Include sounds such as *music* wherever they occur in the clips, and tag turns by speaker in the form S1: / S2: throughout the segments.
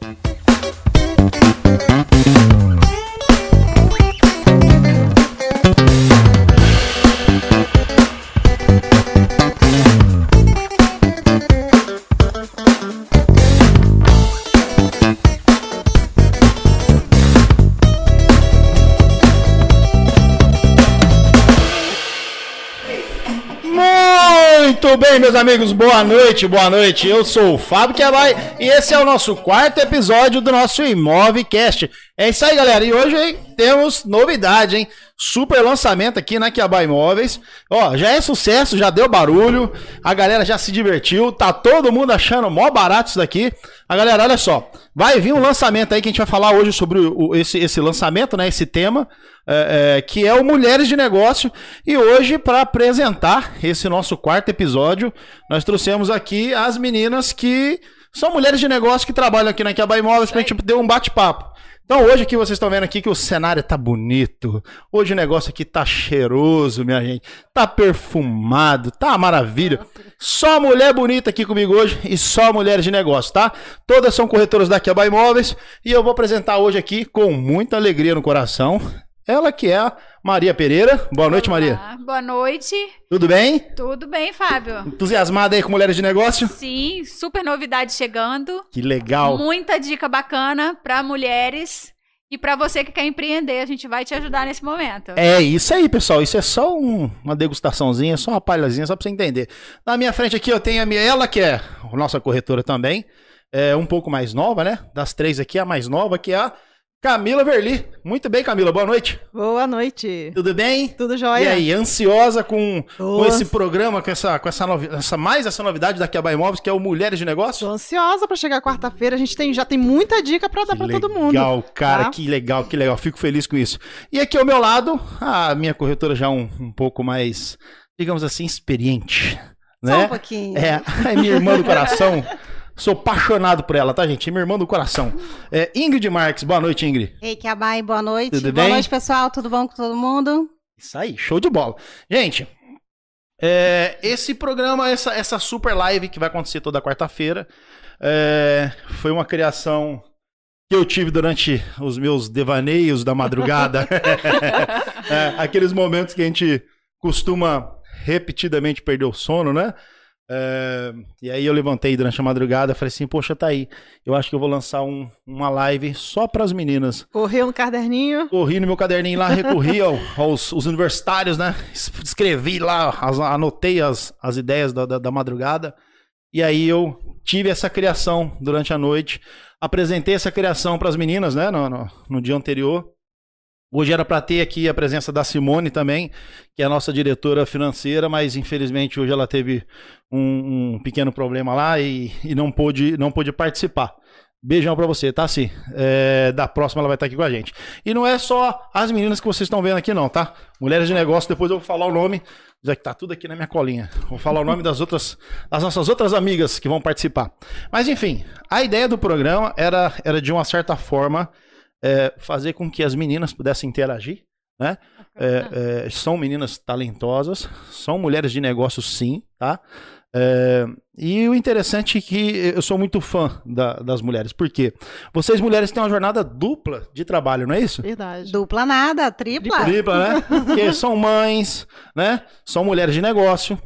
S1: Muito bem, meus amigos, boa noite, boa noite. Eu sou o Fábio Quebai e esse é o nosso quarto episódio do nosso Imovcast. É isso aí, galera. E hoje hein, temos novidade, hein? Super lançamento aqui na Kiabá Imóveis. Ó, já é sucesso, já deu barulho, a galera já se divertiu, tá todo mundo achando mó barato isso daqui. A galera, olha só, vai vir um lançamento aí que a gente vai falar hoje sobre o, esse, esse lançamento, né? Esse tema, é, é, que é o Mulheres de Negócio. E hoje, para apresentar esse nosso quarto episódio, nós trouxemos aqui as meninas que são mulheres de negócio que trabalham aqui na Kiabá Imóveis pra gente ter um bate-papo. Então hoje aqui vocês estão vendo aqui que o cenário tá bonito. Hoje o negócio aqui tá cheiroso, minha gente. Tá perfumado, tá maravilha. Só mulher bonita aqui comigo hoje e só mulheres de negócio, tá? Todas são corretoras da Kiaba Imóveis e eu vou apresentar hoje aqui com muita alegria no coração. Ela que é a Maria Pereira. Boa noite,
S2: Olá,
S1: Maria.
S2: Boa noite.
S1: Tudo bem?
S2: Tudo bem, Fábio?
S1: Entusiasmada aí com mulheres de negócio?
S2: Sim, super novidade chegando.
S1: Que legal.
S2: Muita dica bacana para mulheres e para você que quer empreender. A gente vai te ajudar nesse momento.
S1: É isso aí, pessoal. Isso é só um- uma degustaçãozinha, só uma palhazinha, só pra você entender. Na minha frente aqui eu tenho a minha, ela que é a nossa corretora também. É um pouco mais nova, né? Das três aqui, a mais nova, que é a Camila Verli. Muito bem, Camila. Boa noite.
S3: Boa noite.
S1: Tudo bem?
S3: Tudo jóia?
S1: E aí, ansiosa com, com esse programa, com essa, com essa, novi- essa mais essa novidade da Kiaba Imóveis, que é o Mulheres de Negócio?
S3: Tô ansiosa pra chegar quarta-feira. A gente tem, já tem muita dica pra dar pra todo mundo.
S1: Legal, cara,
S3: tá?
S1: que legal, que legal. Fico feliz com isso. E aqui ao meu lado, a minha corretora já um, um pouco mais, digamos assim, experiente.
S3: Só um
S1: Né?
S3: pouquinho.
S1: É, é minha irmã do coração. *laughs* Sou apaixonado por ela, tá, gente? É minha irmã do coração. É, Ingrid Marques, boa noite, Ingrid.
S4: Ei, Kiabai, boa noite.
S1: Tudo
S4: boa
S1: bem?
S4: noite, pessoal. Tudo bom com todo mundo?
S1: Isso aí, show de bola. Gente, é, esse programa, essa, essa super live que vai acontecer toda quarta-feira, é, foi uma criação que eu tive durante os meus devaneios da madrugada. *laughs* *laughs* É, aqueles momentos que a gente costuma repetidamente perder o sono, né? É, e aí eu levantei durante a madrugada e falei assim, poxa, tá aí. Eu acho que eu vou lançar um- uma live só para as meninas.
S3: Correu no caderninho.
S1: Corri no meu caderninho lá, recorri ao- aos, os universitários, né? Es- Escrevi lá, as- anotei as, as ideias da, da, da madrugada. E aí eu tive essa criação durante a noite. Apresentei essa criação para as meninas, né? No, no, no dia anterior. Hoje era para ter aqui a presença da Simone também, que é a nossa diretora financeira, mas infelizmente hoje ela teve um, um pequeno problema lá e, e não, pôde, não pôde participar. Beijão pra você, tá, Si? É, da próxima ela vai estar aqui com a gente. E não é só as meninas que vocês estão vendo aqui, não, tá? Mulheres de negócio, depois eu vou falar o nome, já que tá tudo aqui na minha colinha. Vou falar o nome das outras, das nossas outras amigas que vão participar. Mas enfim, a ideia do programa era, era de uma certa forma é, fazer com que as meninas pudessem interagir, né? É, é, são meninas talentosas, são mulheres de negócio, sim, tá? É, e o interessante é que eu sou muito fã da- das mulheres, porque vocês mulheres têm uma jornada dupla de trabalho, não é isso?
S3: Verdade.
S4: Dupla nada, tripla.
S1: Tripla, né? *laughs* Porque são mães, né? São mulheres de negócio.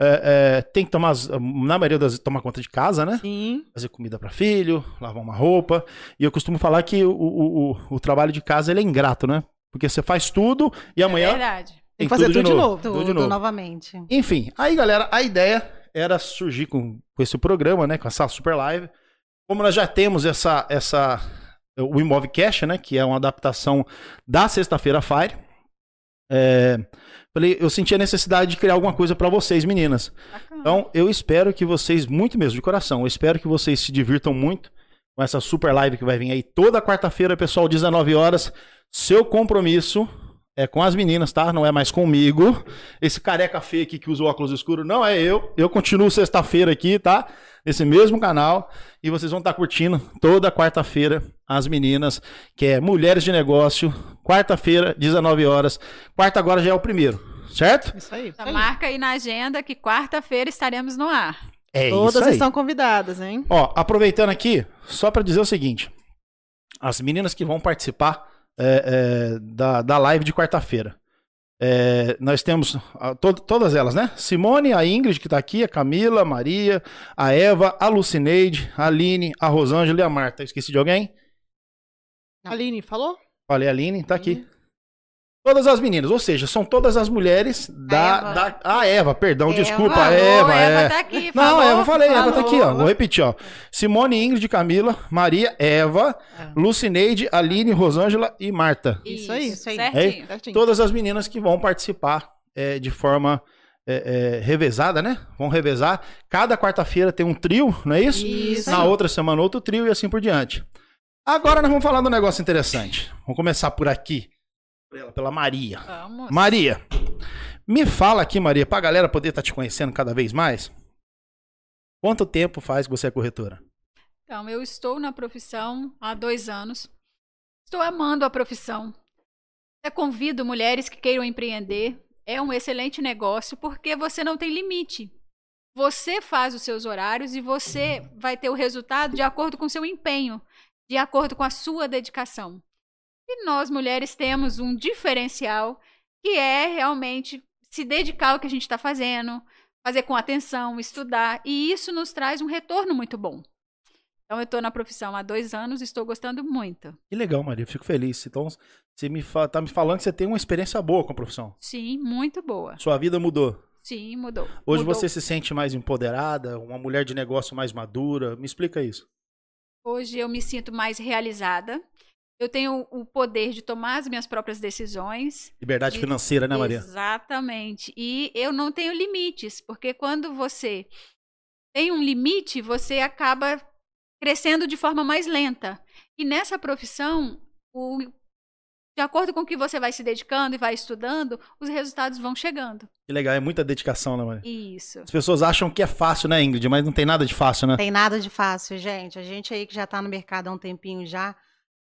S1: É, é, tem que tomar, na maioria das vezes, tomar conta de casa, né?
S3: Sim.
S1: fazer comida para filho, lavar uma roupa. E eu costumo falar que o, o, o, o trabalho de casa ele é ingrato, né? Porque você faz tudo e
S2: É
S1: amanhã
S2: verdade.
S1: tem
S3: que fazer tudo de novo.
S1: Tudo de
S4: Tudo
S1: novo.
S4: novamente.
S1: Enfim, aí galera, a ideia era surgir com, com esse programa, né? Com essa super live. Como nós já temos essa, essa o Imovcast, né? Que é uma adaptação da Sexta-feira Fire. É, falei, eu senti a necessidade de criar alguma coisa para vocês, meninas.
S2: Bacana.
S1: Então, eu espero que vocês, muito mesmo, de coração, eu espero que vocês se divirtam muito com essa super live que vai vir aí toda quarta-feira, pessoal, 19 horas. Seu compromisso é com as meninas, tá? Não é mais comigo. Esse careca feio aqui que usa o óculos escuro não é eu. Eu continuo sexta-feira aqui, tá? Nesse mesmo canal. E vocês vão estar curtindo toda quarta-feira as meninas, que é Mulheres de Negócio. Quarta-feira, 19 horas. Quarta agora já é o primeiro, certo?
S3: Isso aí.
S2: Já marca aí na agenda que quarta-feira estaremos no ar.
S1: É
S3: Todas
S1: isso aí.
S3: estão convidadas, hein?
S1: Ó, aproveitando aqui, só pra dizer o seguinte: as meninas que vão participar é, é, da, da live de quarta-feira. É, nós temos ah, to- todas elas, né? Simone, a Ingrid, que tá aqui, a Camila, a Maria, a Eva, a Lucineide, a Aline, a Rosângela e a Marta. Esqueci de alguém?
S3: Aline, falou?
S1: Falei, a Aline, tá aqui. Todas as meninas, ou seja, são todas as mulheres da.
S4: Eva.
S1: da a Eva, perdão,
S4: Eva.
S1: desculpa, a
S2: Falou,
S1: Eva. é.
S2: Eva tá aqui.
S1: Não,
S2: falou,
S1: Eva, eu falei, Eva tá aqui, ó.
S2: falou.
S1: Vou repetir, ó. Simone, Ingrid, Camila, Maria, Eva, Lucineide, Aline, Rosângela e Marta.
S3: Isso aí.
S4: Isso aí.
S2: Certinho.
S3: Certinho.
S1: Todas as meninas que vão participar é, de forma é, é, revezada, né? Vão revezar. Cada quarta-feira tem um trio, não é isso?
S3: Isso
S1: Na outra semana, outro trio e assim por diante. Agora nós vamos falar de um negócio interessante. Vamos começar por aqui. Pela, pela Maria.
S2: Vamos.
S1: Maria, me fala aqui, Maria, pra galera poder estar te conhecendo cada vez mais. Quanto tempo faz que você é corretora?
S2: Então, eu estou na profissão há dois anos. Estou amando a profissão. Eu convido mulheres que queiram empreender. É um excelente negócio porque você não tem limite. Você faz os seus horários e você vai ter o resultado de acordo com o seu empenho, de acordo com a sua dedicação. E nós, mulheres, temos um diferencial que é realmente se dedicar ao que a gente está fazendo, fazer com atenção, estudar. E isso nos traz um retorno muito bom. Então, eu estou na profissão há dois anos e estou gostando muito.
S1: Que legal, Maria, fico feliz. Então, você me tá me falando que você tem uma experiência boa com a profissão.
S2: Sim, muito boa.
S1: Sua vida mudou.
S2: Sim, mudou.
S1: Hoje
S2: Mudou.
S1: você se sente mais empoderada, uma mulher de negócio mais madura. Me explica isso.
S2: Hoje eu me sinto mais realizada. Eu tenho o poder de tomar as minhas próprias decisões.
S1: Liberdade
S2: E-
S1: financeira, né, Maria?
S2: Exatamente. E eu não tenho limites, porque quando você tem um limite, você acaba crescendo de forma mais lenta. E nessa profissão, o- de acordo com o que você vai se dedicando e vai estudando, os resultados vão chegando.
S1: Que legal, é muita dedicação, né, Maria?
S2: Isso.
S1: As pessoas acham que é fácil, né, Ingrid? Mas não tem nada de fácil, né?
S4: Tem nada de fácil, gente. A gente aí que já tá no mercado há um tempinho já,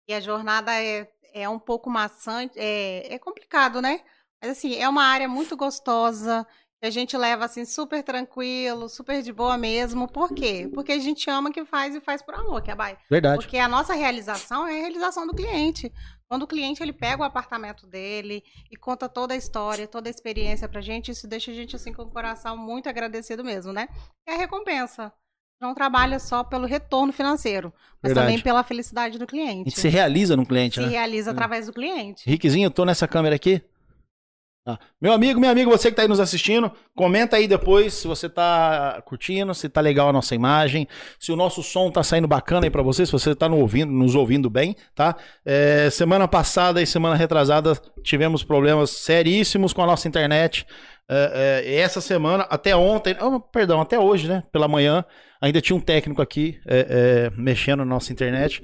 S4: e a jornada é, é um pouco maçante, é, é complicado, né? Mas assim, é uma área muito gostosa, que a gente leva assim super tranquilo, super de boa mesmo. Por quê? Porque a gente ama o que faz e faz por amor, que é bai.
S1: Verdade.
S4: Porque a nossa realização é a realização do cliente. Quando o cliente ele pega o apartamento dele e conta toda a história, toda a experiência pra gente, isso deixa a gente assim com o coração muito agradecido mesmo, né? É a recompensa. Não trabalha só pelo retorno financeiro, mas
S1: Verdade.
S4: também pela felicidade do
S1: A
S4: cliente.
S1: gente se realiza no cliente,
S4: Se
S1: né?
S4: realiza através do cliente.
S1: Rickzinho, eu tô nessa câmera aqui. Ah, Meu amigo, minha amiga, você que tá aí nos assistindo, comenta aí depois se você tá curtindo, se tá legal a nossa imagem, se o nosso som tá saindo bacana aí pra você, se você tá no ouvindo, nos ouvindo bem, tá? É, semana passada e semana retrasada tivemos problemas seríssimos com a nossa internet. É, é, essa semana, até ontem, oh, perdão, até hoje, né? Pela manhã, ainda tinha um técnico aqui é, é, mexendo na nossa internet.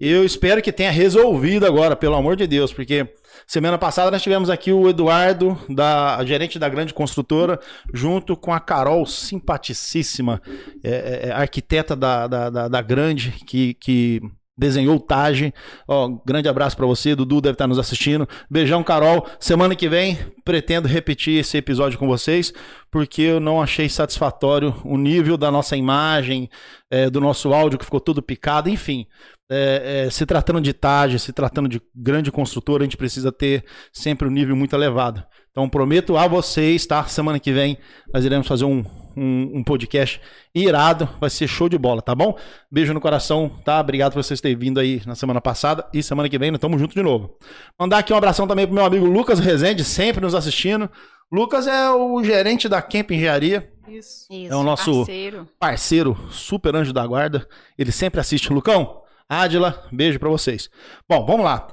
S1: Eu espero que tenha resolvido agora, pelo amor de Deus, porque semana passada nós tivemos aqui o Eduardo, da a gerente da grande construtora, junto com a Carol, simpaticíssima, é, arquiteta da, da, da, da grande, que, que desenhou o Tage. Ó, grande abraço pra você, Dudu deve estar nos assistindo. Beijão, Carol. Semana que vem pretendo repetir esse episódio com vocês, porque eu não achei satisfatório o nível da nossa imagem, é, do nosso áudio que ficou tudo picado, enfim. É, é, se tratando de Tage, se tratando de grande construtora, a gente precisa ter sempre um nível muito elevado. Então prometo a vocês, tá? Semana que vem nós iremos fazer um, um, um podcast irado, vai ser show de bola, tá bom? Beijo no coração, tá? Obrigado por vocês terem vindo aí na semana passada e semana que vem nós estamos juntos de novo. Mandar aqui um abração também pro meu amigo Lucas Rezende, sempre nos assistindo. Lucas é o gerente da Camp Engenharia,
S3: Isso.
S4: Isso.
S1: é o nosso
S2: Parceiro.
S1: parceiro, super anjo da guarda. Ele sempre assiste. Lucão, Ádila, beijo pra vocês. Bom, vamos lá.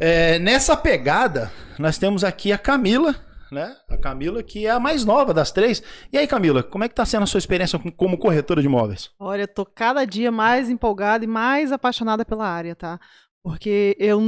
S1: É, nessa pegada, nós temos aqui a Camila, né? A Camila, que é a mais nova das três. E aí, Camila, como é que tá sendo a sua experiência com- como corretora de imóveis?
S3: Olha, eu tô cada dia mais empolgada e mais apaixonada pela área, tá? Porque eu,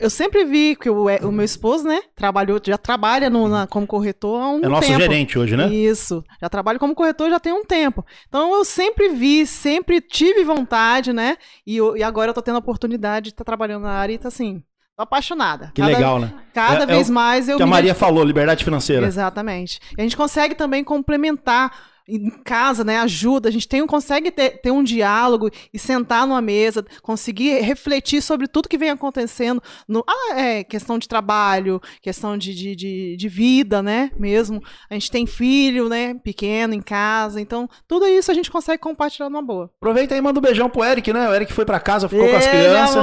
S3: eu sempre vi que o, o meu esposo, né, trabalhou, já trabalha no, na- como corretor há um
S1: É nosso
S3: tempo.
S1: gerente hoje, né?
S3: Isso. Já trabalho como corretor já tem um tempo. Então eu sempre vi, sempre tive vontade, né? E, eu- e agora eu tô tendo a oportunidade de estar trabalhando na área e tá assim, apaixonada.
S1: Que
S3: Cada-
S1: legal, né?
S3: Cada
S1: É- é
S3: vez
S1: o
S3: mais eu
S1: Que a Maria falou, liberdade financeira.
S3: Exatamente. E a gente consegue também complementar em casa, né, ajuda, a gente tem, consegue ter, ter um diálogo e sentar numa mesa, conseguir refletir sobre tudo que vem acontecendo, no, ah, é, questão de trabalho, questão de, de, de, de, vida, né, mesmo. A gente tem filho, né, pequeno em casa, então tudo isso a gente consegue compartilhar numa boa.
S1: Aproveita aí e manda um beijão pro Eric, né? O Eric foi para casa, ficou com as crianças.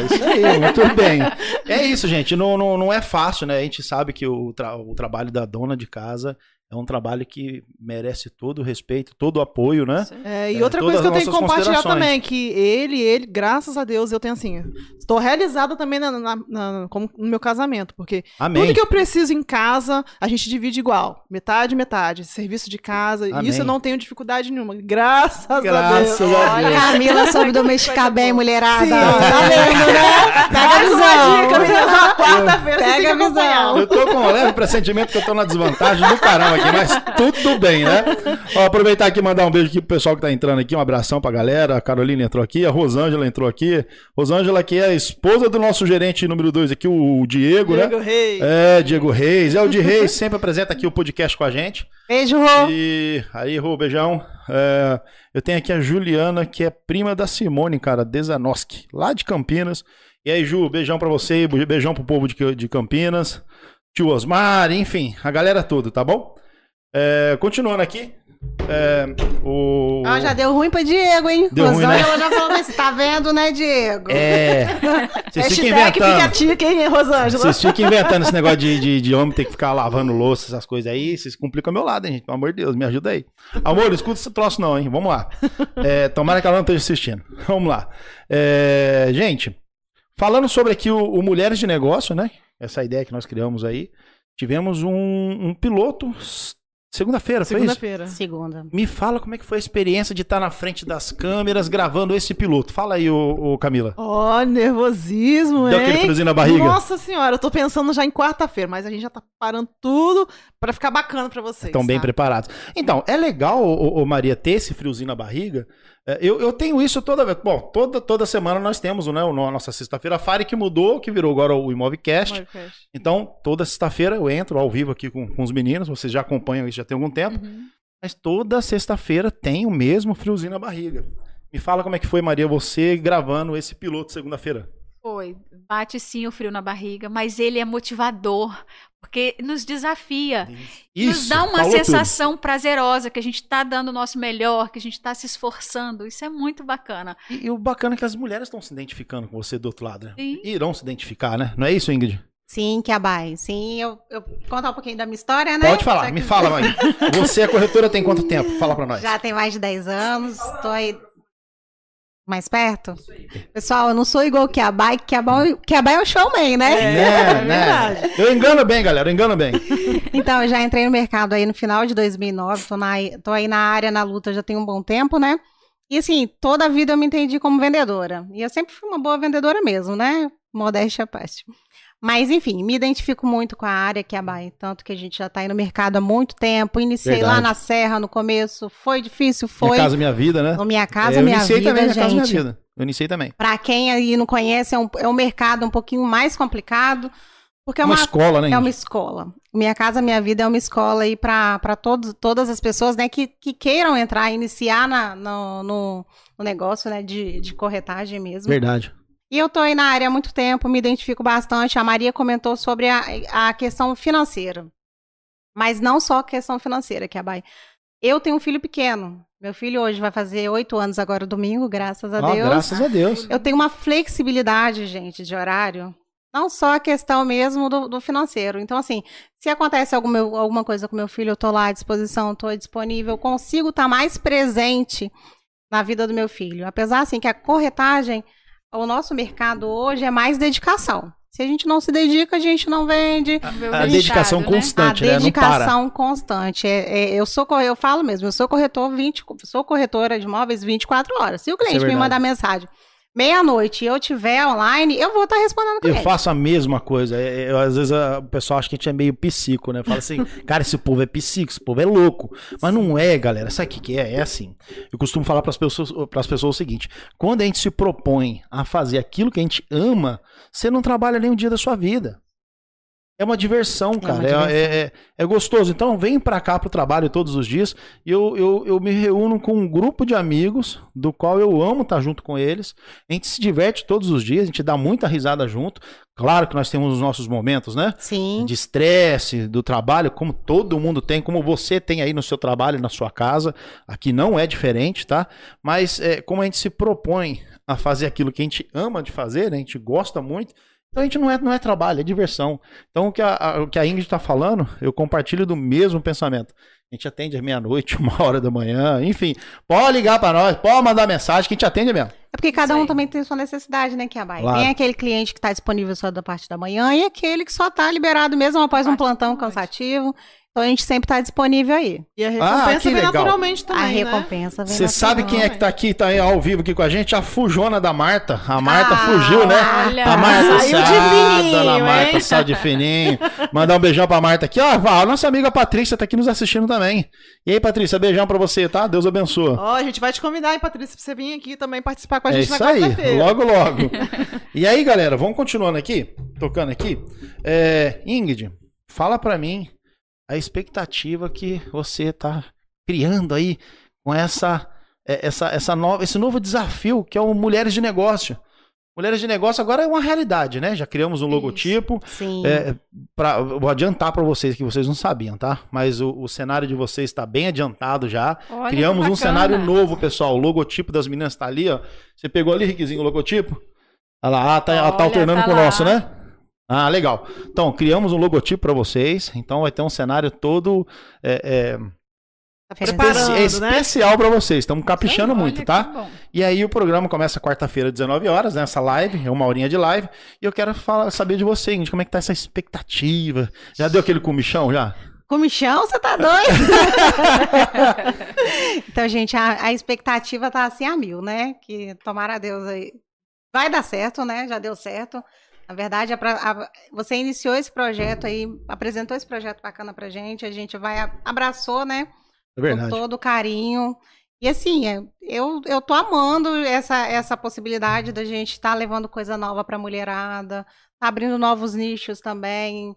S1: É isso aí, *laughs* muito bem. É isso, gente, não, não, não é fácil, né? A gente sabe que o, tra o trabalho da dona de casa é um trabalho que merece todo o respeito, todo o apoio, né?
S3: É, e é, outra coisa que eu tenho que compartilhar também, que ele, ele, graças a Deus, eu tenho assim, estou realizada também na, na, na, como no meu casamento, porque Amém. tudo que eu preciso em casa, a gente divide igual, metade, metade, serviço de casa, Amém. isso eu não tenho dificuldade nenhuma, graças, graças a Deus.
S4: A Deus. Camila soube domesticar bem, mulherada. Sim, tá vendo, né? *laughs* Pega a visão. Dica,
S1: quarta-feira Pega a visão. Eu tô com um leve pressentimento que eu tô na desvantagem do caramba aqui, mas tudo bem, né? Ó, aproveitar aqui e mandar um beijo aqui pro pessoal que tá entrando aqui, um abração pra galera. A Carolina entrou aqui, a Rosângela entrou aqui. Rosângela, que é a esposa do nosso gerente número 2 aqui, o Diego,
S3: Diego né? Reis.
S1: É, Diego Reis. É o de Reis, sempre apresenta aqui o podcast com a gente.
S4: Beijo, Rô.
S1: E aí, Rô, beijão. É, eu tenho aqui a Juliana, que é prima da Simone, cara, Desanoski, lá de Campinas. E aí, Ju, beijão pra você, beijão pro povo de, de Campinas, tio Osmar, enfim, a galera toda, tá bom? É, continuando aqui. É, o...
S4: Ah, já deu ruim pra Diego, hein?
S1: Deu ruim, né?
S4: já falou assim, tá vendo, né, Diego?
S1: É. *laughs*
S3: Vocês ficam inventando. fica tica, hein, Rosângela?
S1: Vocês ficam inventando esse negócio de, de, de, homem ter que ficar lavando louça, essas coisas aí. Vocês complicam meu lado, hein, gente? Pelo amor de Deus, me ajuda aí. Amor, escuta esse troço não, hein? Vamos lá. É, tomara que ela não esteja assistindo. *laughs* Vamos lá. É, gente, falando sobre aqui o, o Mulheres de Negócio, né? Essa ideia que nós criamos aí. Tivemos um, um piloto Segunda-feira, foi
S3: Segunda-feira.
S4: Segunda.
S1: Me fala como é que foi a experiência de estar na frente das câmeras gravando esse piloto. Fala aí, ô, ô Camila.
S3: Ó, oh, nervosismo, hein?
S1: Deu aquele friozinho na barriga?
S3: Nossa senhora, eu tô pensando já em quarta-feira, mas a gente já tá parando tudo para ficar bacana para vocês.
S1: Estão bem tá? preparados. Então, é legal, ô, ô, Maria, ter esse friozinho na barriga. É, eu, eu tenho isso toda vez. Bom, toda, toda semana nós temos né, a nossa sexta-feira. A Fire que mudou, que virou agora o Imovcast. Então, toda sexta-feira eu entro ao vivo aqui com, com os meninos. Vocês já acompanham isso já tem algum tempo. Uhum. Mas toda sexta-feira tem o mesmo friozinho na barriga. Me fala como é que foi, Maria, você gravando esse piloto segunda-feira.
S2: Foi. Bate sim o frio na barriga, mas ele é motivador, porque nos desafia. Isso, nos dá uma sensação tudo. prazerosa que a gente está dando o nosso melhor, que a gente está se esforçando. Isso é muito bacana.
S1: E, e o bacana é que as mulheres estão se identificando com você do outro lado, né? Sim. Irão se identificar, né? Não é isso, Ingrid?
S4: Sim, que abai. Sim, eu, eu contar um pouquinho da minha história, né?
S1: Pode falar, me fala, *laughs* mãe. Você é corretora tem quanto tempo? Fala para nós.
S4: Já tem mais de 10 anos, estou aí mais perto? Pessoal, eu não sou igual o Kiabai, que Kiabai é o showman, né?
S1: É, é, né? Eu engano bem, galera, eu engano bem. *laughs*
S4: então, eu já entrei no mercado aí no final de 2009, tô, na, tô aí na área, na luta, já tem um bom tempo, né? E assim, toda a vida eu me entendi como vendedora. E eu sempre fui uma boa vendedora mesmo, né? Modéstia à parte. Mas, enfim, me identifico muito com a área que é a Bahia, tanto que a gente já está aí no mercado há muito tempo. Iniciei Verdade. lá na Serra no começo, foi difícil, foi.
S1: Minha casa, minha vida, né?
S4: No Minha Casa, é, Minha Vida, também, minha gente. Casa, minha vida.
S1: Eu iniciei também.
S4: Para quem aí não conhece, é um, é um mercado um pouquinho mais complicado. Porque é
S1: uma, uma escola, né?
S4: É uma escola. Minha Casa Minha Vida é uma escola aí para todas as pessoas né, que, que queiram entrar, iniciar na, no, no, no negócio né, de, de corretagem mesmo.
S1: Verdade.
S4: E eu estou aí na área há muito tempo, me identifico bastante. A Maria comentou sobre a, a questão financeira. Mas não só a questão financeira, que é a Bahia. Eu tenho um filho pequeno. Meu filho hoje vai fazer oito anos agora domingo, graças a ah, Deus.
S1: Graças a Deus.
S4: Eu tenho uma flexibilidade, gente, de horário. Não só a questão mesmo do, do financeiro. Então, assim, se acontece alguma, alguma coisa com meu filho, eu estou lá à disposição, estou disponível, consigo estar tá mais presente na vida do meu filho. Apesar, assim, que a corretagem o nosso mercado hoje é mais dedicação. Se a gente não se dedica, a gente não vende.
S1: A, a dedicação né? constante,
S4: a né? dedicação constante. É, é, eu sou eu falo mesmo, eu sou corretor 20, sou corretora de imóveis 24 horas. Se o cliente é me mandar mensagem meia-noite e eu tiver online, eu vou estar tá respondendo
S1: Eu faço a mesma coisa. Eu, é, é, às vezes a, o pessoal acha que a gente é meio psico, né? Fala assim, *laughs* cara, esse povo é psico, esse povo é louco. Mas não é, galera. Sabe o que, que é? É assim. Eu costumo falar para as pessoas, pessoas o seguinte: quando a gente se propõe a fazer aquilo que a gente ama, você não trabalha nem um dia da sua vida. É uma diversão,
S4: uma
S1: cara. É,
S4: diversão.
S1: é- é- é gostoso. Então, vem pra cá pro trabalho todos os dias. E eu, eu, eu me reúno com um grupo de amigos, do qual eu amo estar junto com eles. A gente se diverte todos os dias, a gente dá muita risada junto. Claro que nós temos os nossos momentos, né?
S4: Sim.
S1: de estresse do trabalho, como todo mundo tem, como você tem aí no seu trabalho, na sua casa. Aqui não é diferente, tá? Mas é, como a gente se propõe a fazer aquilo que a gente ama de fazer, né? a gente gosta muito, então a gente não é, não é trabalho, é diversão. Então o que a, a- o que a Ingrid está falando, eu compartilho do mesmo pensamento. A gente atende às meia-noite, *laughs* uma hora da manhã, enfim. Pode ligar para nós, pode mandar mensagem que a gente atende mesmo.
S4: É porque cada um também tem sua necessidade, né, Kiabai?
S1: Claro.
S4: Tem aquele cliente que está disponível só da parte da manhã e aquele que só está liberado mesmo após um plantão
S2: noite.
S4: cansativo. Então a gente sempre está disponível aí.
S3: E a
S1: Ah,
S3: recompensa
S1: que
S3: vem
S1: legal.
S3: naturalmente também,
S4: a
S3: né?
S4: recompensa vem
S1: Você sabe quem é que tá aqui, tá aí ao vivo aqui com a gente? A fujona da Marta. A Marta
S4: Ah,
S1: fugiu, né?
S2: olha.
S1: A Marta
S3: Saiu de fininho,
S1: Dona Marta
S3: hein?
S1: saiu de fininho. Mandar um beijão pra Marta aqui. Ó, a nossa amiga Patrícia tá aqui nos assistindo também. E aí, Patrícia, beijão pra você, tá? Deus abençoa.
S3: Ó, a gente vai te convidar, hein, Patrícia, pra você vir aqui também participar com a
S1: É
S3: gente
S1: isso
S3: na
S1: aí, logo, logo. *laughs* e aí, galera, vamos continuando aqui, tocando aqui. É, Ingrid, fala pra mim a expectativa que você tá criando aí com essa, é, essa, essa nova, esse novo desafio que é o Mulheres de Negócio. Mulheres de Negócio agora é uma realidade, né? Já criamos um logotipo.
S4: Sim.
S1: É, pra, vou adiantar pra vocês que vocês não sabiam, tá? Mas o, o cenário de vocês está bem adiantado já.
S2: Olha,
S1: Criamos um cenário novo, pessoal. O logotipo das meninas tá ali, ó. Você pegou ali, Riquezinho, o logotipo? Olha lá, ah, tá, ela tá
S2: Olha,
S1: alternando
S2: tá
S1: com o nosso, né? Ah, legal. Então, criamos um logotipo pra vocês. Então, vai ter um cenário todo é,
S4: Tá
S1: é,
S3: Preparando,
S1: especi-
S3: né?
S1: especial pra vocês. Estamos caprichando
S2: Olha,
S1: muito, tá? E aí, o programa começa quarta-feira, 19 horas, né? Essa live, é uma horinha de live. E eu quero falar, saber de você, Ingrid, como é que tá essa expectativa? Já deu aquele comichão, já?
S4: Comichão, você tá doido? *laughs* então, gente, a, a expectativa tá assim a mil, né? Que tomara a Deus aí. Vai dar certo, né? Já deu certo. Na verdade, é pra- a- você iniciou esse projeto aí, apresentou esse projeto bacana pra gente, a gente vai, a- abraçou, né?
S1: É
S4: Com
S1: verdade.
S4: todo carinho. E assim, é, eu, eu tô amando essa, essa possibilidade da gente estar levando coisa nova pra mulherada, tá abrindo novos nichos também.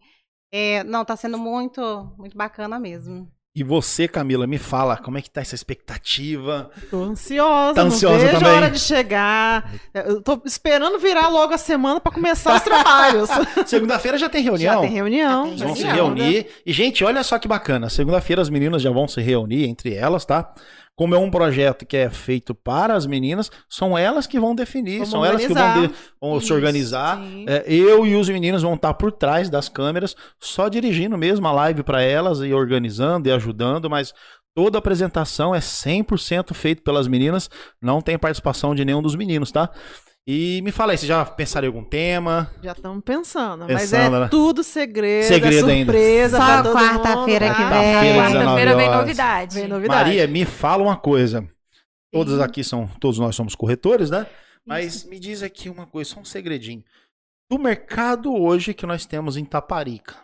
S4: É, não, tá sendo muito, muito bacana mesmo.
S1: E você, Camila, me fala, como é que tá essa expectativa?
S3: Tô ansiosa,
S1: Tá
S3: não
S1: ansiosa
S3: vejo
S1: também?
S3: a hora de chegar. Eu tô esperando virar logo a semana pra começar os trabalhos. *laughs*
S1: Segunda-feira já tem reunião.
S3: Já tem reunião.
S4: Já tem
S1: Eles vão se
S4: reunião,
S1: reunir. E, gente, olha só que bacana. Segunda-feira as meninas já vão se reunir entre elas, tá? Como é um projeto que é feito para as meninas, são elas que vão definir, são elas que vão,
S3: organizar.
S1: vão se
S3: Isso,
S1: organizar.
S3: sim.
S1: É, eu e os meninos vão estar por trás das câmeras, só dirigindo mesmo a live para elas e organizando e ajudando, mas toda a apresentação é 100% feito pelas meninas, não tem participação de nenhum dos meninos, tá? E me fala aí, vocês já pensaram em algum tema?
S3: Já estamos pensando, mas
S1: Pensando,
S3: é
S1: né?
S3: tudo segredo,
S1: Segredo
S3: é
S1: ainda.
S3: surpresa.
S4: Só
S3: pra todo
S4: quarta-feira que vem.
S1: Quarta-feira, 19
S2: Quarta-feira vem novidade.
S3: Vem novidade.
S1: Maria, me fala uma coisa. Todos aqui são, todos nós somos corretores, né? Mas me diz aqui uma coisa, só um segredinho. Do mercado hoje que nós temos em Taparica,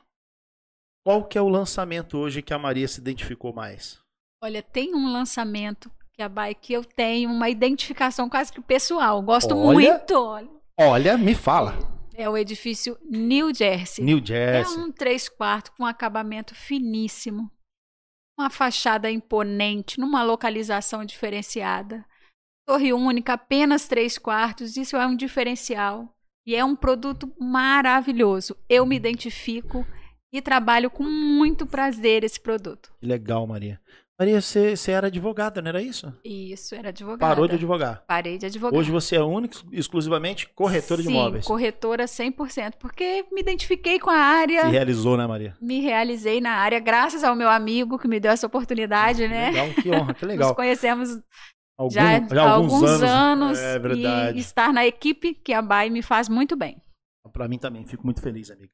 S1: qual que é o lançamento hoje que a Maria se identificou mais?
S2: Olha, tem um lançamento que a bike eu tenho uma identificação quase que pessoal. Gosto
S1: Olha.
S2: muito. Olha.
S1: Olha, me fala.
S2: É o edifício New Jersey.
S1: New
S2: É
S1: Jersey.
S2: um três quartos com acabamento finíssimo. Uma fachada imponente, numa localização diferenciada. Torre única, apenas três quartos, isso é um diferencial. E é um produto maravilhoso. Eu me identifico e trabalho com muito prazer esse produto.
S1: Que legal, Maria. Maria, você você era advogada, não era isso?
S2: Isso, era advogada.
S1: Parou de advogar.
S2: Parei de advogar.
S1: Hoje você é única, exclusivamente corretora de
S2: Sim,
S1: imóveis.
S2: corretora 100%, porque me identifiquei com a área,
S1: Se realizou, né, Maria?
S2: me realizei na área, graças ao meu amigo que me deu essa oportunidade, né?
S1: Legal, que honra, que *laughs*
S2: Nos
S1: legal.
S2: conhecemos
S1: Algum-
S2: já, há alguns, anos,
S1: É
S2: e
S1: verdade.
S2: estar na equipe que a BAI me faz muito bem.
S1: Pra mim também, fico muito feliz, amigo.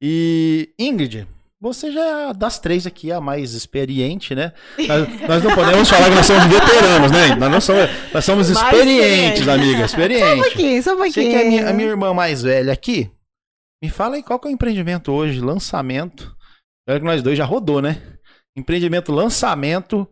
S1: E Ingrid, você já é das três aqui a mais experiente, né? Nós, nós não podemos falar que nós somos veteranos, né? Nós não somos, nós somos
S3: Mais
S1: experientes,
S3: experiente.
S1: amiga,
S4: Só um
S1: experiente.
S4: pouquinho, só um
S1: Você
S4: pouquinho.
S1: que é a minha, a minha irmã mais velha aqui, me fala aí qual que é o empreendimento hoje, lançamento. Olha que nós dois já rodou, né? Empreendimento, lançamento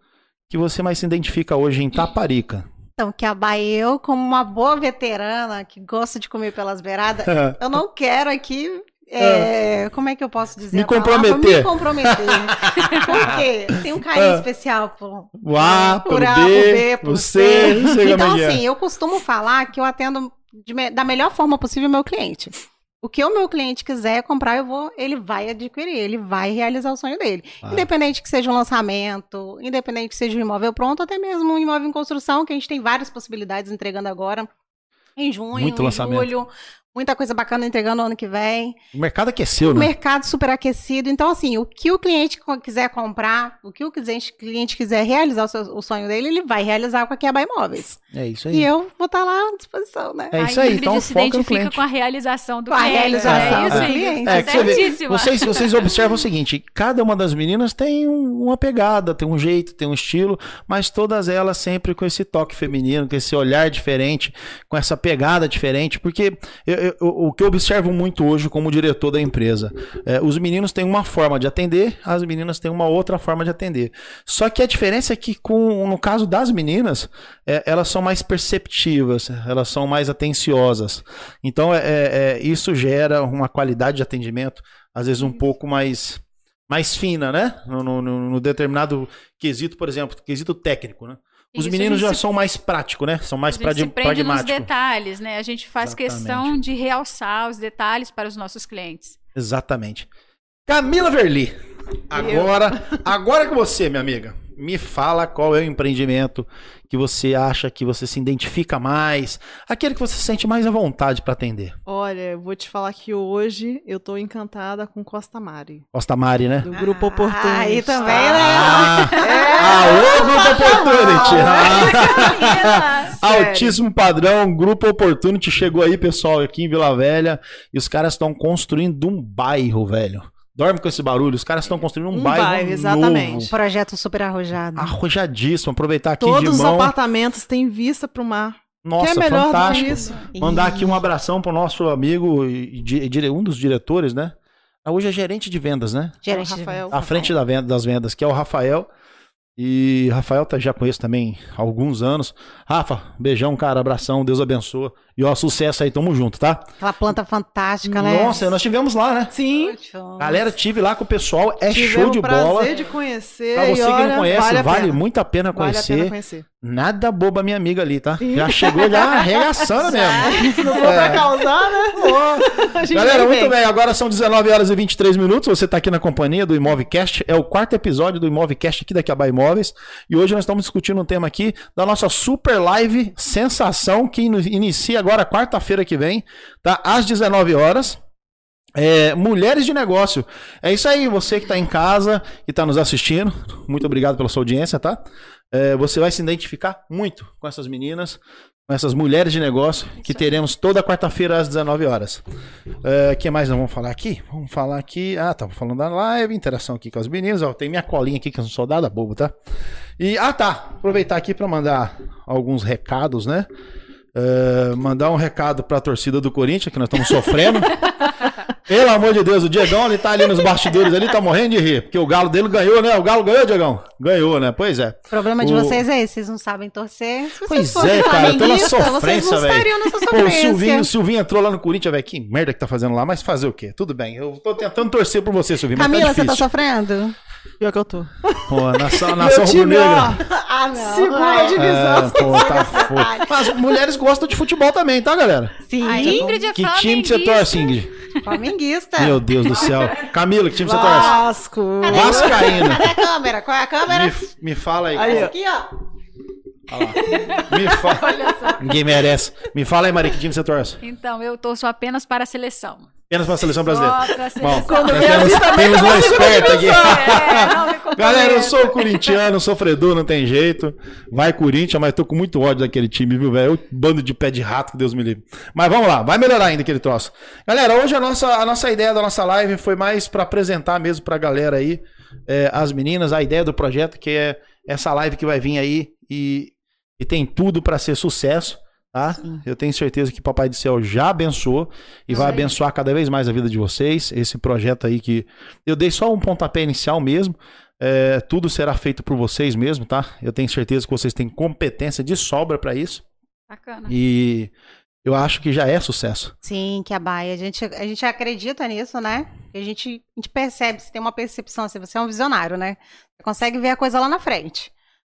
S1: que você mais se identifica hoje em Taparica.
S4: Então, que a Bahia, eu, como uma boa veterana que gosta de comer pelas beiradas, *laughs* eu não quero aqui é, como é que eu posso dizer?
S1: Me comprometer.
S4: Me comprometer. *laughs* Porque tem um carinho
S1: Ah.
S4: especial por,
S1: O A,
S4: por
S1: pelo
S4: A, por
S1: B,
S4: B, por C.
S1: C, *laughs*
S4: Então, assim, eu costumo falar que eu atendo de da melhor forma possível o meu cliente. O que o meu cliente quiser comprar, eu vou, ele vai adquirir, ele vai realizar o sonho dele.
S1: Ah.
S4: Independente que seja um lançamento, independente que seja um imóvel pronto, até mesmo um imóvel em construção, que a gente tem várias possibilidades entregando agora. Em junho,
S1: Muito
S4: em
S1: lançamento.
S4: julho. Muita coisa bacana entregando ano que vem.
S1: O mercado aqueceu,
S4: O
S1: né?
S4: mercado super aquecido. Então, assim, o que o cliente quiser comprar, o que o cliente, cliente quiser realizar o, seu- o sonho dele, ele vai realizar com a Queba Imóveis.
S1: É isso
S4: E
S1: aí.
S4: eu vou estar lá à disposição, né?
S1: É
S2: a
S1: isso aí,
S2: Ingrid
S1: então
S2: se identifica
S1: cliente.
S2: com a realização do
S4: Com a
S2: cliente.
S4: realização
S2: é isso,
S4: do
S2: Ingrid.
S4: cliente.
S2: Tá
S1: É, que você vê,
S2: certíssima.
S1: vocês, vocês *laughs* observam o seguinte: cada uma das meninas tem um- uma pegada, tem um jeito, tem um estilo, mas todas elas sempre com esse toque feminino, com esse olhar diferente, com essa pegada diferente. Porque eu- eu- o que eu observo muito hoje como diretor da empresa, é, os meninos têm uma forma de atender, as meninas têm uma outra forma de atender. Só que a diferença é que, com, no caso das meninas, é, elas são mais perceptivas, elas são mais atenciosas. Então, é, é, é, isso gera uma qualidade de atendimento, às vezes um pouco mais, mais fina, né? No- no- no determinado quesito, por exemplo, quesito técnico, né? Os
S2: Isso,
S1: meninos já
S2: se-
S1: são mais práticos, né? São mais
S2: A gente prende nos
S1: pragmáticos.
S2: detalhes, né? A gente faz
S1: Exatamente.
S2: questão de realçar os detalhes para os nossos clientes.
S1: Exatamente. Camila Verli, agora, agora que você, minha amiga, me fala qual é o empreendimento que você acha que você se identifica mais, aquele que você se sente mais à vontade para atender.
S3: Olha, eu vou te falar que hoje eu tô encantada com Costa Mari,
S1: Costa Mari, né?
S3: do Grupo
S4: Ah,
S3: Oportunity.
S4: aí também,
S1: Ah,
S4: né?
S1: Aô, Grupo Opportunity! Ah. *laughs* Altíssimo padrão, Grupo Opportunity chegou aí, pessoal, aqui em Vila Velha, e os caras estão construindo um bairro, velho. Dorme com esse barulho, os caras estão construindo um,
S3: Um
S1: bairro,
S3: bairro, exatamente.
S1: novo.
S4: Projeto super arrojado.
S1: Arrojadíssimo, aproveitar aqui
S3: Todos
S1: de
S3: os
S1: mão.
S3: apartamentos têm vista pro mar.
S1: Nossa,
S3: que é melhor
S1: fantástico.
S3: do que isso?
S1: Mandar aqui um abração pro nosso amigo, e um dos diretores, né? Ah, Hoje é gerente de vendas, né?
S4: Gerente de
S3: Rafael.
S1: À frente da venda, das vendas, que é o Rafael. E Rafael tá, já conheço também há alguns anos. Rafa, beijão, cara, abração, Deus abençoa. E ó, sucesso aí, tamo junto, tá?
S4: Aquela planta fantástica, né?
S1: Nossa, nós tivemos lá, né?
S3: Sim,
S1: Galera, tive lá com o pessoal, é
S3: tivemos
S1: show de
S3: prazer
S1: bola.
S3: de conhecer.
S1: Pra você
S3: e
S1: que
S3: olha,
S1: não conhece,
S3: vale,
S1: vale,
S3: a pena.
S1: muito a pena
S3: Vale a
S1: conhecer.
S3: pena conhecer.
S1: Nada boba minha amiga ali, tá? Já chegou já arregaçando *laughs* mesmo. *laughs*
S3: Se não for pra causar, né? *laughs* A
S1: Galera, muito bem. Agora são 19 horas e 23 minutos. Você está aqui na companhia do Imovcast. É o quarto episódio do Imovcast aqui da Quebra Imóveis. E hoje nós estamos discutindo um tema aqui da nossa super live Sensação, que inicia agora quarta-feira que vem, tá? Às 19 horas. É, mulheres de negócio. É isso aí, você que está em casa e está nos assistindo. Muito obrigado pela sua audiência, tá? É, você vai se identificar muito com essas meninas, com essas mulheres de negócio que teremos toda quarta-feira às 19 horas. O que mais nós vamos falar aqui? Vamos falar aqui. Ah, estamos falando da live, interação aqui com as meninas. Ó, tem minha colinha aqui que eu sou soldada bobo, tá? E, ah, tá. Aproveitar aqui para mandar alguns recados, né? É, mandar um recado para a torcida do Corinthians, que nós estamos sofrendo. *laughs* Pelo amor de Deus, o Diegão ele tá ali nos bastidores ali, tá morrendo de rir. Porque o galo dele ganhou, né? O galo ganhou, Diegão? Ganhou, né? Pois é.
S4: O problema de
S1: O-
S4: vocês é esse, vocês não sabem torcer. Se vocês
S1: Pois é, cara,
S4: vocês
S1: sofrência, velho. Pô, o. Silvinho, o Silvinho entrou lá no Corinthians, velho. Que merda que tá fazendo lá, mas fazer o quê? Tudo bem. Eu tô tentando torcer por você, Silvinho, mas
S4: Camila,
S1: tá
S4: você tá sofrendo?
S3: Pior que eu tô.
S1: Pô, nação, nação *laughs* rubro-negra.
S4: Ah, não.
S3: segunda divisão.
S1: É, pô, tá foda. Mas mulheres gostam de futebol também, tá, galera?
S4: Sim,
S2: A Ingrid é
S1: Que time que você torce, Ingrid?
S4: flamenguista.
S1: Meu Deus do céu. Camila, que time você torce?
S3: Vasco.
S1: Vascaína.
S4: Cadê a câmera? Qual é a câmera?
S1: Me, me fala aí.
S3: Aí.
S4: Aqui, ó.
S1: Me *laughs* fala. Ninguém merece. Me fala aí, Maria, que time você torce?
S2: Então, eu torço apenas para a seleção.
S1: Apenas pra seleção brasileira.
S2: Só pra
S1: Bom,
S2: seleção.
S3: Quando
S1: nós temos, temos uma esperta aqui.
S2: É, não.
S1: Galera, eu sou corintiano, sofredor, não tem jeito. Vai Corinthians, mas tô com muito ódio daquele time, viu, velho? Bando de pé de rato, que Deus me livre. Mas vamos lá, vai melhorar ainda aquele troço. Galera, hoje a nossa, a nossa ideia da nossa live foi mais pra apresentar mesmo pra galera aí, é, as meninas, a ideia do projeto, que é essa live que vai vir aí e, e tem tudo pra ser sucesso. Tá? Eu tenho certeza que Papai do Céu já abençoou e vai
S2: aí.
S1: abençoar cada vez mais a vida de vocês. Esse projeto aí que eu dei só um pontapé inicial mesmo. É, tudo será feito por vocês mesmo, tá? Eu tenho certeza que vocês têm competência de sobra para isso.
S2: Bacana.
S1: E eu acho que já é sucesso.
S4: Sim, que a Baia. A gente, a gente acredita nisso, né? A gente, a gente percebe, você tem uma percepção, assim, você é um visionário, né? Você consegue ver a coisa lá na frente.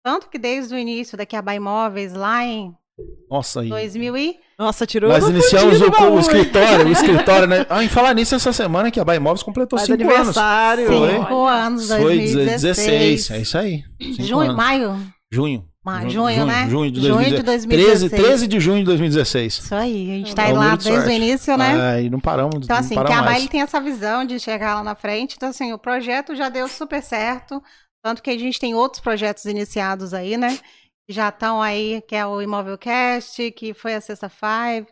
S4: Tanto que desde o início daqui a Baia Imóveis, lá em
S1: Nossa, aí.
S4: 2000 e...
S3: Nossa, tirou
S1: Nós iniciamos o, o escritório, o *laughs* escritório, né? Ah, em falar nisso, essa semana que a Bahia Imóveis completou
S3: Faz
S1: cinco anos.
S3: aniversário.
S1: Foi.
S4: Cinco anos,
S1: Foi
S4: 2016.
S1: 16, é isso aí.
S4: Junho,
S1: anos.
S4: maio?
S1: Junho.
S4: Ma-
S1: Junho,
S4: junho, né?
S1: Junho de
S4: Junho de
S1: 2016. 13,
S4: 2016.
S1: 13 de junho de 2016.
S4: Isso aí, a gente
S1: É
S4: tá
S1: um
S4: aí lá desde o início, né?
S1: É, e não paramos,
S4: Então,
S1: não
S4: assim, que a. Baile tem essa visão de chegar lá na frente. Então, assim, o projeto já deu super certo. Tanto que a gente tem outros projetos iniciados aí, né? Que já estão aí, que é o Imóvelcast, que foi a Sexta Five.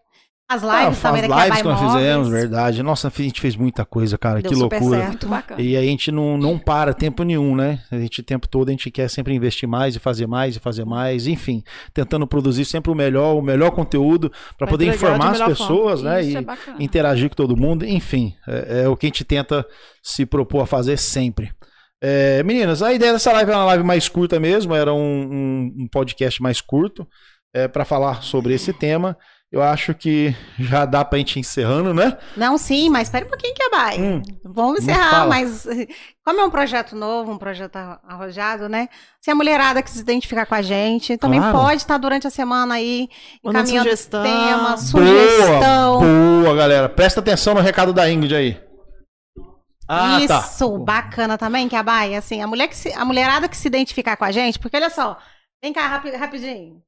S4: As
S1: Ah,
S4: lives também
S1: as lives que nós fizemos, verdade. Nossa, a gente fez muita coisa, cara.
S4: Deu
S1: que
S4: super
S1: loucura.
S4: certo.
S1: E a gente não, não para tempo nenhum, né? A gente o tempo todo a gente quer sempre investir mais e fazer mais e fazer mais, enfim, tentando produzir sempre o melhor, o melhor conteúdo para poder informar as pessoas, né?
S2: Isso
S1: E
S2: é
S1: interagir com todo mundo, enfim, é, é o que a gente tenta se propor a fazer sempre. É, meninas, a ideia dessa live é uma live mais curta mesmo, era um, um- um podcast mais curto é, para falar sobre esse tema. Eu acho que já dá pra gente ir encerrando, né?
S4: Não, sim, mas espera um pouquinho que a Baile.
S1: Hum,
S4: Vamos encerrar, mas como é um projeto novo, um projeto arro- arrojado, né? Se a mulherada que se identificar com a gente, também
S1: Claro.
S4: pode estar durante a semana aí encaminhando
S3: sugestão.
S4: temas, sugestão.
S1: Boa, boa, galera. Presta atenção no recado da Ingrid aí. Ah, tá.
S4: Isso, bacana também, que a Baia, assim, a, mulher que se- a mulherada que se identificar com a gente, porque olha só, vem cá rapi- rapidinho,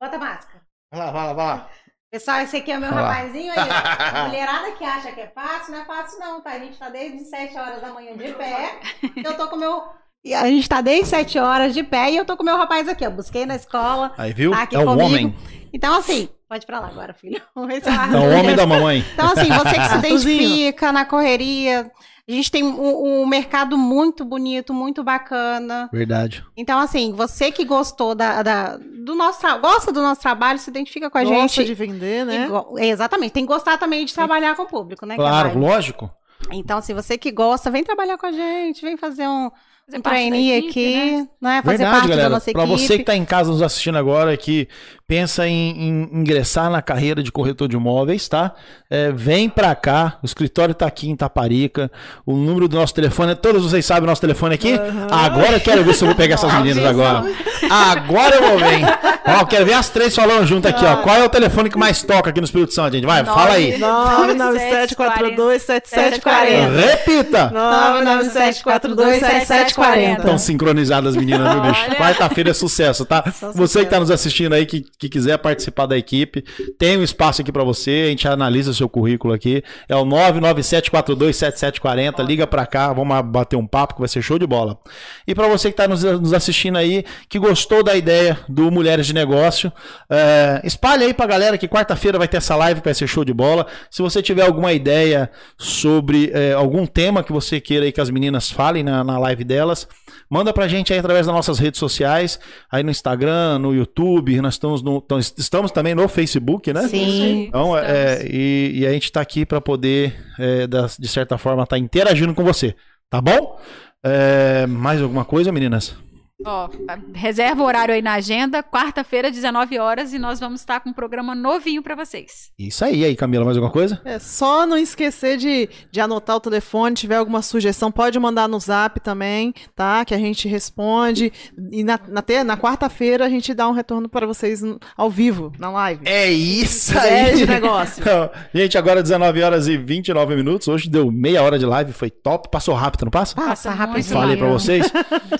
S4: bota a máscara.
S1: Vai lá, vai lá, vai lá.
S4: Pessoal, esse aqui é o meu
S1: lá.
S4: rapazinho aí. ó. *laughs* A mulherada que acha que é fácil, não é fácil não, tá? A gente tá desde 7 horas da manhã de pé. Eu tô com o meu... e A gente tá desde 7 horas de pé e eu tô com o meu rapaz aqui, ó. Busquei na escola.
S1: Aí, viu?
S4: Tá aqui
S1: é um
S4: comigo.
S1: homem.
S4: Então, assim, pode ir pra lá agora, filho.
S1: É
S4: arranjo
S1: um homem da mamãe.
S4: Então, assim, você que se *laughs* identifica na correria. A gente tem um, um mercado muito bonito, muito bacana.
S1: Verdade.
S4: Então, assim, você que gostou da, da- do nosso trabalho, gosta do nosso trabalho, se identifica com a
S3: Gosta
S4: gente.
S3: de vender, né?
S4: e Exatamente, tem que gostar também de trabalhar com o público, né?
S1: Claro,
S4: Cavalho?
S1: lógico.
S4: Então, se você que gosta, vem trabalhar com a gente, vem fazer um,
S2: Fazer
S4: um
S2: parte da
S4: trainee
S2: equipe,
S4: aqui,
S2: né?
S4: né? Fazer
S1: Verdade,
S4: parte da
S1: galera.
S4: nossa
S1: Pra
S4: equipe.
S1: você que tá em casa nos assistindo agora, que pensa em, em ingressar na carreira de corretor de imóveis, tá? É, vem pra cá. O escritório tá aqui em Taparica. O número do nosso telefone, todos vocês sabem o nosso telefone aqui? Agora eu quero ver se eu vou pegar essas *laughs* meninas agora. Agora eu vou ver. Ó, eu quero ver as três falando junto aqui, ó. Qual é o telefone que mais toca aqui no Espírito Santo, gente? Vai, fala aí.
S3: 997427740.
S1: Repita!
S3: 997427740.
S1: Estão sincronizadas as meninas, viu, bicho? Quarta-feira é sucesso, tá? Você que tá nos assistindo aí, que, que quiser participar da equipe, tem um espaço aqui pra você, a gente analisa o seu currículo aqui. É o 997427740, liga pra cá, vamos bater um papo que vai ser show de bola. E pra você que tá nos, nos assistindo aí, que gostou da ideia do Mulheres de Negócio, é, espalha aí pra galera que quarta-feira vai ter essa live que vai ser show de bola. Se você tiver alguma ideia sobre é, algum tema que você queira aí que as meninas falem na, na live delas, manda pra gente aí através das nossas redes sociais, aí no Instagram, no YouTube, nós estamos, no, então, estamos também no Facebook, né?
S4: Sim.
S1: Então, é, e, e a gente tá aqui pra poder, é, da- de certa forma, estar interagindo com você, tá bom? É, mais alguma coisa, meninas?
S2: Ó, reserva o horário aí na agenda, quarta-feira, 19 horas, e nós vamos estar com um programa novinho pra vocês.
S1: Isso aí, aí, Camila, mais alguma coisa?
S3: É só não esquecer de, de anotar o telefone, tiver alguma sugestão, pode mandar no zap também, tá? Que a gente responde. E na, na, na quarta-feira a gente dá um retorno para vocês ao vivo, na live.
S1: É isso
S3: Ideia
S1: aí!
S3: de negócio. *laughs*
S1: Gente, agora 19 horas e 29 minutos. Hoje deu meia hora de live, foi top. Passou rápido, não passa?
S4: Passa rapidinho.
S1: Falei pra vocês. *laughs*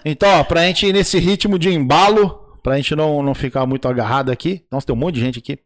S1: Então, ó, pra gente ir nesse ritmo de embalo, pra gente não, não ficar muito agarrado aqui. Nossa, tem um monte de gente aqui.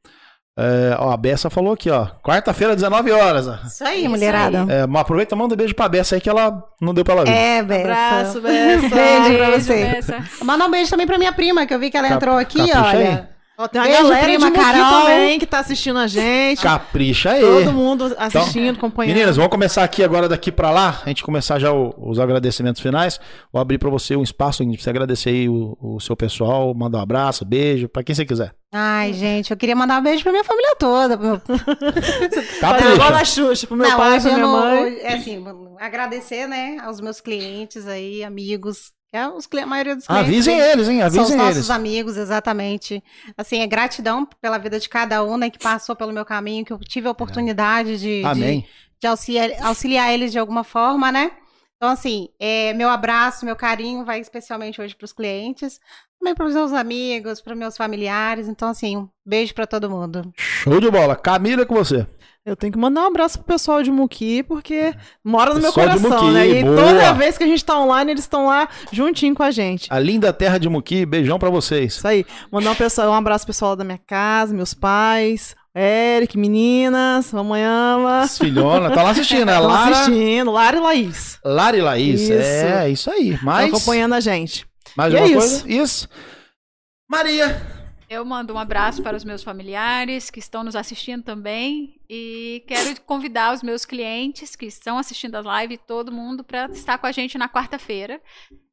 S1: É, ó, a Bessa falou aqui, ó. Quarta-feira, 19 horas. ó.
S4: Isso aí,
S2: Isso
S4: mulherada.
S1: É, mas aproveita e manda um beijo pra Bessa aí que ela não deu pra ela vir.
S4: É, Bessa.
S3: Abraço, Bessa.
S4: Beijo pra
S2: Beijo,
S4: você.
S2: Bessa.
S4: Manda um beijo também pra minha prima, que eu vi que ela
S1: Cap-
S4: entrou aqui, olha.
S3: Ó, tem uma
S4: Beijo,
S3: galera
S4: prima
S3: de
S4: Carol.
S3: também que tá assistindo a gente.
S1: Capricha aí.
S3: Todo mundo assistindo, acompanhando.
S1: Meninas, vamos começar aqui agora daqui pra lá. A gente começar já o- os agradecimentos finais. Vou abrir pra você um espaço pra você agradecer aí o, o seu pessoal, mandar um abraço, beijo, pra quem você quiser.
S4: Ai, gente, eu queria mandar um beijo pra minha família toda. pro meu- *laughs*
S3: Fazer igual
S1: Capricha.
S3: a Xuxa, pro meu
S4: Não,
S3: pai, pra minha
S4: não-
S3: mãe.
S4: é assim, agradecer, né, aos meus clientes aí, amigos é os, a maioria dos clientes.
S1: Avisem
S4: eles
S1: eles, hein?
S4: São os
S1: Avisem
S4: nossos
S1: eles.
S4: amigos, exatamente. Assim, é gratidão pela vida de cada um, né, que passou pelo meu caminho, que eu tive a oportunidade de, de,
S1: Amém.
S4: de auxiliar, auxiliar eles de alguma forma, né? Então, assim, é, meu abraço, meu carinho vai especialmente hoje para os clientes, também para os meus amigos, para meus familiares. Então, assim, um beijo para todo mundo.
S1: Show de bola. Camila, é com você.
S3: Eu tenho que mandar um abraço pro pessoal de Muqui, porque mora no meu
S1: Pessoal de
S3: coração,
S1: Muqui,
S3: né? E
S1: boa.
S3: toda vez que a gente tá online, eles estão lá juntinho com a gente.
S1: A linda terra de Muqui, beijão pra vocês.
S3: Isso aí. Mandar um, pessoal, um abraço pro pessoal da minha casa, meus pais, Eric, meninas, mamãe ama.
S1: As filhonas, tá lá assistindo, né? *laughs* Lara,
S3: assistindo, Lara e Laís.
S1: Lara e Laís.
S3: Isso.
S1: É, isso aí.
S3: Estão
S1: Mais,
S3: acompanhando a gente.
S1: mais
S3: E é
S1: uma
S3: isso.
S1: coisa? Isso. Maria.
S2: Eu mando um abraço para os meus familiares que estão nos assistindo também e quero convidar os meus clientes que estão assistindo a live, todo mundo, para estar com a gente na quarta-feira.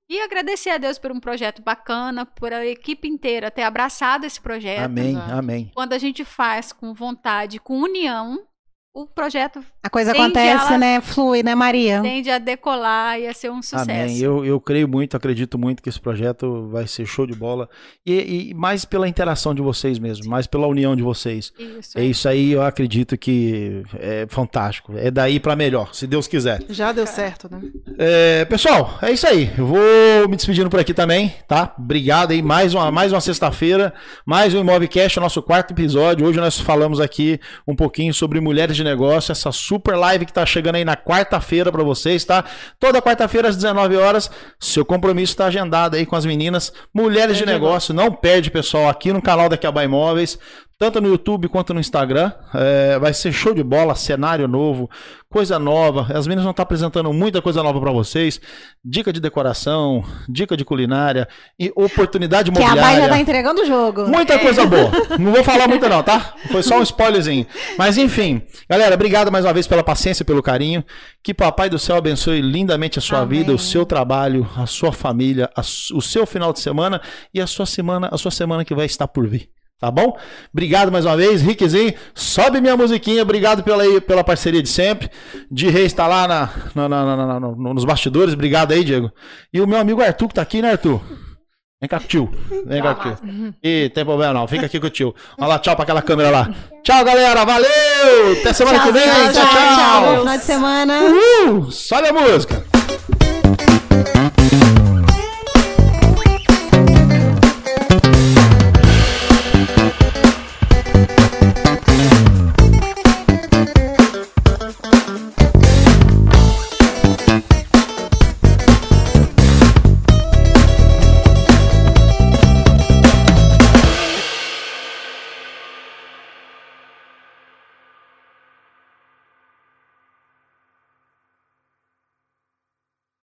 S2: E agradecer a Deus por um projeto bacana, por a equipe inteira ter abraçado esse projeto.
S1: Amém,
S3: exato.
S1: amém.
S2: Quando a gente faz com vontade, com união, o projeto
S4: A coisa acontece,
S2: ela-
S4: né? Flui, né, Maria?
S2: tende a decolar e a ser um sucesso.
S1: Amém. Eu, eu creio muito, acredito muito que esse projeto vai ser show de bola. E, e mais pela interação de vocês mesmo, mais pela união de vocês.
S2: Isso.
S1: É isso aí, eu acredito que é fantástico. É daí pra melhor, se Deus quiser.
S3: Já deu certo, né?
S1: É, pessoal, é isso aí. Eu vou me despedindo por aqui também, tá? Obrigado aí. Mais uma, mais uma sexta-feira, mais um Imóvelcast, o nosso quarto episódio. Hoje nós falamos aqui um pouquinho sobre mulheres de negócio, essa super live que tá chegando aí na quarta-feira pra vocês, tá? Toda quarta-feira às 19 horas, seu compromisso tá agendado aí com as meninas. Mulheres de negócio, não perde, pessoal, aqui no canal da Quebra Imóveis. Tanto no YouTube quanto no Instagram. É, vai ser show de bola, cenário novo, coisa nova. As meninas vão estar apresentando muita coisa nova pra vocês. Dica de decoração, dica de culinária e oportunidade
S4: Que a
S1: imobiliária.
S4: tá entregando o jogo.
S1: Muita coisa boa. *laughs* Não vou falar muito não, tá? Foi só um spoilerzinho. Mas enfim, galera, obrigado mais uma vez pela paciência, pelo carinho. Que papai do céu abençoe lindamente a sua
S4: Amém.
S1: vida, o seu trabalho, a sua família, a o seu final de semana e a sua semana, a sua semana que vai estar por vir. Tá bom? Obrigado mais uma vez, Rickzinho. Sobe minha musiquinha. Obrigado pela, pela parceria de sempre. De Reis está lá na, na- na- na- na- no- nos bastidores. Obrigado aí, Diego. E o meu amigo Arthur, que tá aqui, né, Arthur? Vem cá, tio. Vem cá, tio. Ih, tem problema não. Fica aqui com o tio. Vamos lá, tchau pra aquela câmera lá. Tchau, galera. Valeu! Até semana que vem. Tchau,
S4: tchau,
S1: tchau.
S4: Bom final de semana.
S1: Uhul! Sobe a música.